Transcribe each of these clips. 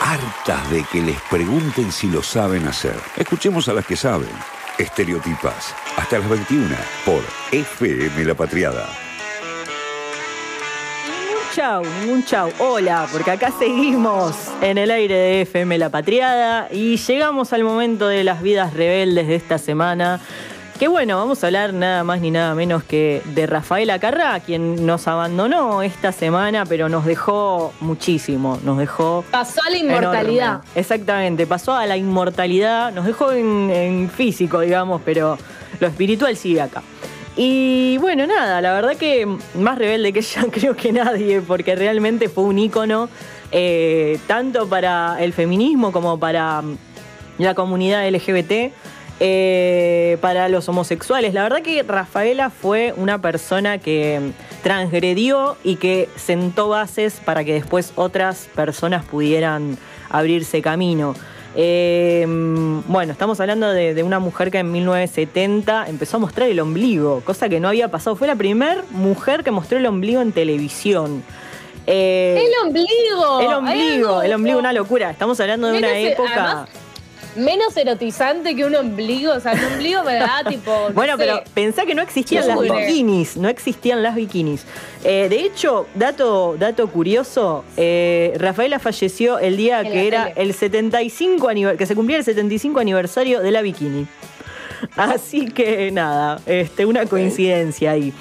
hartas de que les pregunten si lo saben hacer. Escuchemos a las que saben. Estereotipas. Hasta las 21 por FM La Patriada. Ningún chau, ningún chau. Hola, porque acá seguimos en el aire de FM La Patriada y llegamos al momento de las vidas rebeldes de esta semana. Que bueno, vamos a hablar nada más ni nada menos que de Rafaela Carrá, quien nos abandonó esta semana, pero nos dejó muchísimo, nos dejó... Pasó a la inmortalidad. enorme. Exactamente, pasó a la inmortalidad, nos dejó en, en físico, digamos, pero lo espiritual sigue acá. Y bueno, nada, la verdad que más rebelde que ella creo que nadie, porque realmente fue un ícono eh, tanto para el feminismo como para la comunidad LGBT, eh, para los homosexuales. La verdad que Rafaela fue una persona que transgredió y que sentó bases para que después otras personas pudieran abrirse camino. Eh, bueno, estamos hablando de, de una mujer que en 1970 empezó a mostrar el ombligo, cosa que no había pasado. Fue la primera mujer que mostró el ombligo en televisión. Eh, El ombligo. el ombligo, el ombligo, una locura. Estamos hablando de una época. además, Menos erotizante que un ombligo. O sea, un ombligo me da tipo. no Bueno, sé. pero pensá que no existían las bikinis, no existían las bikinis. Eh, de hecho, dato, dato curioso, eh, Rafaela falleció el día En que era tele. el 75 aniver- que se cumplía el 75 aniversario de la bikini. Así que nada, este, una coincidencia ahí.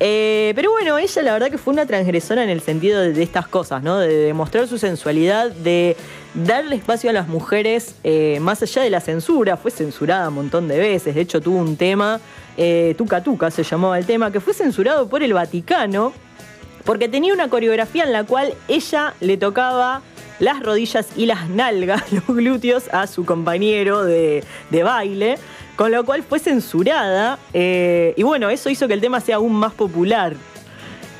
Eh, pero bueno, ella la verdad que fue una transgresora en el sentido de, estas cosas, ¿no? De demostrar su sensualidad, de darle espacio a las mujeres eh, más allá de la censura. Fue censurada un montón de veces. De hecho, tuvo un tema, eh, Tuca Tuca se llamaba el tema, que fue censurado por el Vaticano porque tenía una coreografía en la cual ella le tocaba las rodillas y las nalgas, los glúteos, a su compañero de, de baile, con lo cual fue censurada. eh, y bueno, eso hizo que el tema sea aún más popular.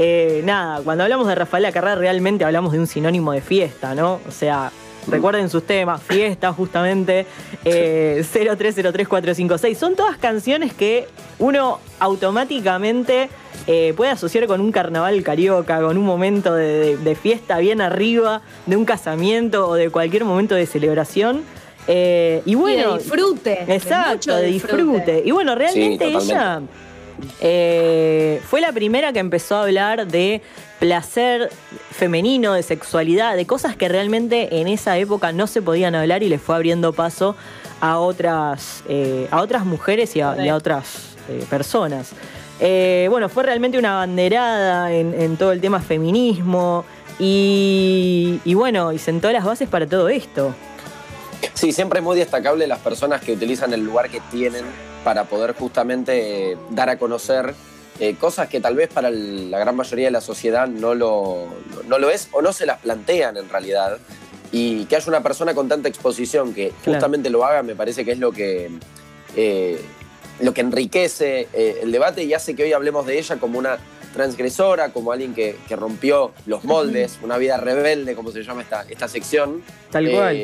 Eh, nada, cuando hablamos de Rafaela Carrá realmente hablamos de un sinónimo de fiesta, ¿no? O sea, recuerden sus temas, fiesta justamente, eh, 0303456. Son todas canciones que uno automáticamente eh, puede asociar con un carnaval carioca, con un momento de, de- de fiesta bien arriba, de un casamiento o de cualquier momento de celebración. Eh, y Y bueno, de disfrute. de Exacto, mucho de disfrute. Y bueno, realmente ella eh, fue la primera que empezó a hablar de placer femenino, de sexualidad, de cosas que realmente en esa época no se podían hablar y le fue abriendo paso a otras, eh, a otras mujeres y a, y a otras eh, personas. Eh, bueno, fue realmente una banderada en, en todo el tema feminismo y, y bueno, y sentó las bases para todo esto. Sí, siempre es muy destacable las personas que utilizan el lugar que tienen para poder justamente eh, dar a conocer eh, cosas que tal vez para el- la gran mayoría de la sociedad no lo, no lo es o no se las plantean en realidad. Y que haya una persona con tanta exposición que Claro. justamente lo haga, me parece que es lo que, eh, lo que enriquece eh, el debate y hace que hoy hablemos de ella como una transgresora, como alguien que, que rompió los moldes, una vida rebelde, como se llama esta, esta sección. Tal cual.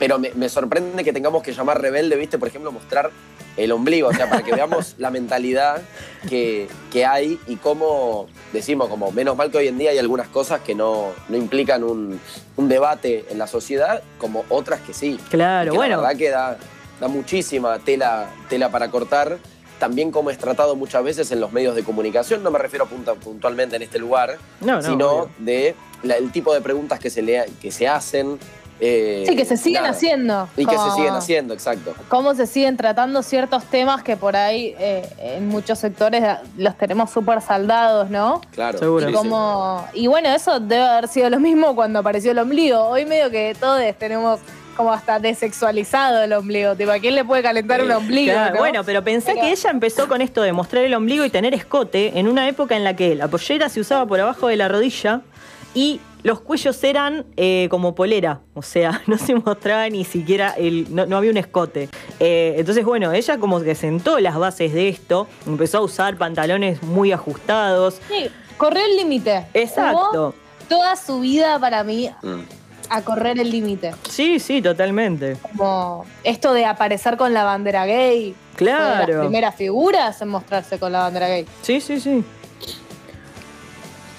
Pero me, me sorprende que tengamos que llamar rebelde, ¿viste? Por ejemplo, mostrar el ombligo, o sea, para que veamos la mentalidad que, que hay y cómo decimos, como menos mal que hoy en día hay algunas cosas que no, no implican un, un debate en la sociedad, como otras que sí. Claro, que bueno. La verdad que da, da muchísima tela, tela para cortar. También como es tratado muchas veces en los medios de comunicación, no me refiero puntualmente en este lugar, No, no, sino obvio. de la- el tipo de preguntas que se, le, que se hacen. Eh, Sí, que se siguen nada. haciendo. Y que se siguen haciendo, exacto. Cómo se siguen tratando ciertos temas que por ahí eh, en muchos sectores los tenemos súper saldados, ¿no? Claro. Seguro. sí, Y, como, y bueno, eso debe haber sido lo mismo cuando apareció el ombligo. Hoy medio que todos tenemos como hasta desexualizado el ombligo. Tipo, ¿a quién le puede calentar un ombligo? Claro, no? Bueno, pero pensé Pero- que ella empezó con esto de mostrar el ombligo y tener escote en una época en la que la pollera se usaba por abajo de la rodilla y los cuellos eran eh, como polera, o sea, no se mostraba ni siquiera el, no, no había un escote. Eh, entonces, bueno, ella como que sentó las bases de esto, empezó a usar pantalones muy ajustados. Sí, corrió el límite. Exacto. Jugó Toda su vida para mí Mm. a correr el límite. Sí, sí, totalmente. Como esto de aparecer con la bandera gay. Fue de las Claro. primeras figuras en mostrarse con la bandera gay. Sí, sí, sí.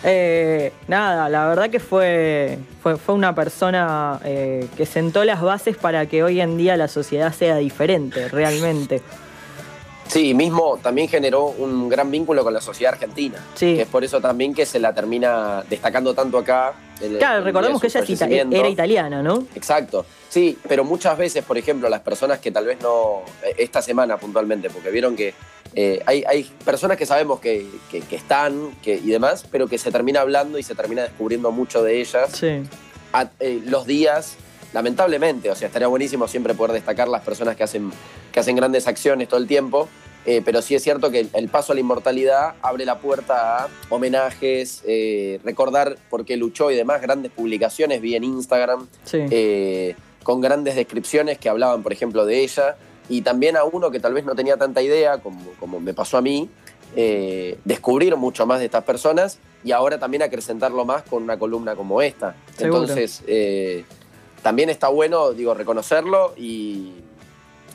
Eh, nada, la verdad que fue, fue, fue una persona eh, que sentó las bases para que hoy en día la sociedad sea diferente, realmente. Sí, mismo también generó un gran vínculo con la sociedad argentina. Sí. Que es por eso también que se la termina destacando tanto acá. el- Claro, el recordemos que ella ita- era italiana, ¿no? Exacto. Sí, pero muchas veces, por ejemplo, las personas que tal vez no. eh, Esta semana puntualmente, porque vieron que eh, hay, hay personas que sabemos que, que- que están que, y demás, pero que se termina hablando y se termina descubriendo mucho de ellas Sí. a- eh, los días, lamentablemente. O sea, estaría buenísimo siempre poder destacar las personas que hacen, que hacen grandes acciones todo el tiempo. eh, pero sí es cierto que el, paso a la inmortalidad abre la puerta a homenajes, eh, recordar por qué luchó y demás, grandes publicaciones, vi en Instagram, Sí. eh, con grandes descripciones que hablaban, por ejemplo, de ella, y también a uno que tal vez no tenía tanta idea, como, como me pasó a mí, eh, descubrir mucho más de estas personas y ahora también acrecentarlo más con una columna como esta. Seguro. Entonces, eh, también está bueno, digo, reconocerlo y,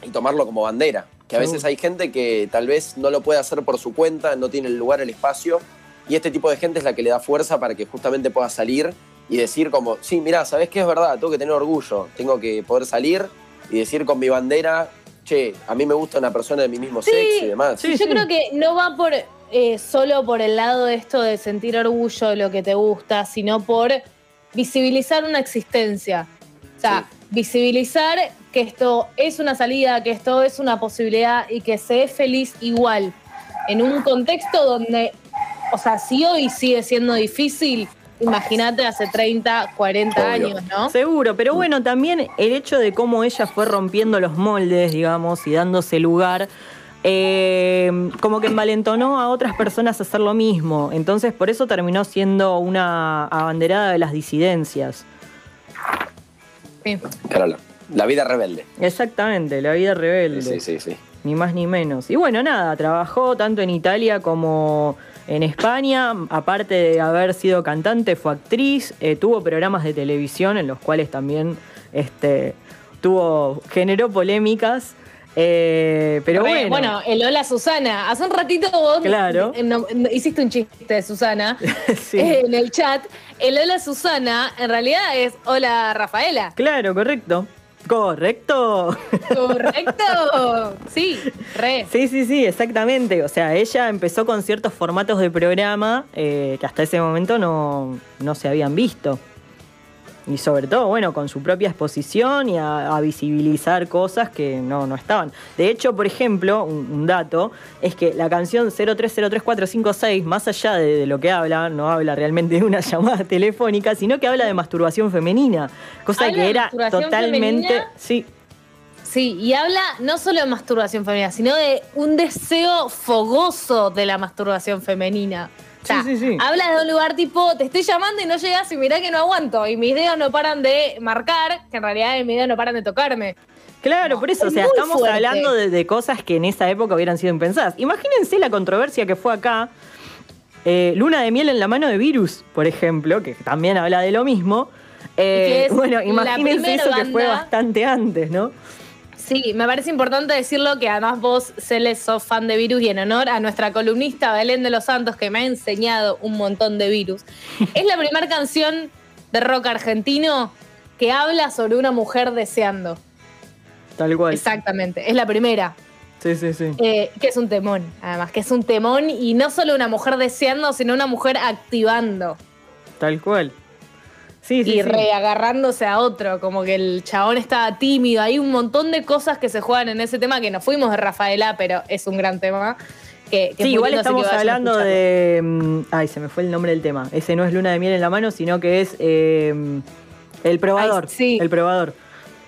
y tomarlo como bandera. Que a Seguro. veces hay gente que tal vez no lo puede hacer por su cuenta, no tiene el lugar, el espacio, y este tipo de gente es la que le da fuerza para que justamente pueda salir y decir como, sí, mirá, ¿sabés qué es verdad? Tengo que tener orgullo, tengo que poder salir y decir con mi bandera, che, a mí me gusta una persona de mi mismo Sí. sexo y demás. Sí, Yo sí. creo que no va por eh, solo por el lado de esto de sentir orgullo de lo que te gusta, sino por visibilizar una existencia. O sea, visibilizar que esto es una salida, que esto es una posibilidad y que se es feliz igual. En un contexto donde, o sea, si hoy sigue siendo difícil, imagínate hace 30, 40 Obvio. años, ¿no? Seguro, pero bueno, también el hecho de cómo ella fue rompiendo los moldes, digamos, y dándose lugar, eh, como que envalentonó a otras personas a hacer lo mismo. Entonces, por eso terminó siendo una abanderada de las disidencias. Sí. Claro, la, la vida rebelde. Exactamente, la vida rebelde. Sí, sí, sí. Ni más ni menos. Y bueno, nada, trabajó tanto en Italia como en España. Aparte de haber sido cantante, fue actriz. eh, tuvo programas de televisión en los cuales también este, tuvo, generó polémicas. eh, pero Re, bueno. el hola Susana. Hace un ratito vos Claro. no- no- hiciste un chiste de Susana sí. eh, en el chat. El hola Susana en realidad es hola Rafaela. Claro, correcto. Correcto. ¿Correcto? Sí, re. Sí, sí, sí, exactamente. O sea, ella empezó con ciertos formatos de programa eh, que hasta ese momento no, no se habían visto. Y sobre todo, bueno, con su propia exposición y a, a visibilizar cosas que no, no estaban. De hecho, por ejemplo, un, un dato es que la canción 0303456, más allá de, de lo que habla, no habla realmente de una llamada telefónica, sino que habla de masturbación femenina. Cosa ¿Habla que era totalmente. femenina? Sí, Sí, y habla no solo de masturbación femenina, sino de un deseo fogoso de la masturbación femenina. O sea, Sí, sí, sí. habla de un lugar tipo, te estoy llamando y no llegas y mirá que no aguanto. Y mis dedos no paran de marcar, que en realidad mis dedos no paran de tocarme. Claro, No, por eso, o sea, estamos fuerte. hablando de, de cosas que en esa época hubieran sido impensadas. Imagínense la controversia que fue acá. eh, Luna de miel en la mano de Virus, por ejemplo, que también habla de lo mismo. Eh, bueno, imagínense eso que fue bastante antes, ¿no? Sí, me parece importante decirlo que además vos, Cele, sos fan de Virus y en honor a nuestra columnista Belén de los Santos, que me ha enseñado un montón de Virus, es la primera canción de rock argentino que habla sobre una mujer deseando. Tal cual. Exactamente, es la primera. Sí, sí, sí. Eh, que es un temón, además, que es un temón y no solo una mujer deseando, sino una mujer activando Tal cual. Sí, sí, y reagarrándose a otro, como que el chabón estaba tímido. Hay un montón de cosas que se juegan en ese tema que nos fuimos de Rafaela, pero es un gran tema. Que, que es Sí, igual estamos hablando de. mm, Ay, se me fue el nombre del tema. Ese no es Luna de miel en la mano, sino que es eh, El probador. Ay, sí. El probador.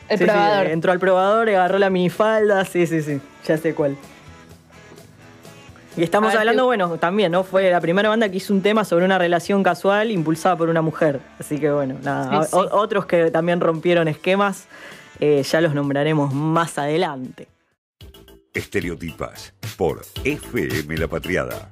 El Sí, sí, probador. entró al probador, agarró la minifalda, sí, sí, sí, ya sé cuál. Y estamos ver, hablando, ¿qué- bueno, también, ¿no? Fue la primera banda que hizo un tema sobre una relación casual impulsada por una mujer. Así que bueno, nada. Sí, sí. O- otros que también rompieron esquemas, eh, ya los nombraremos más adelante. Estereotipas por FM La Patriada.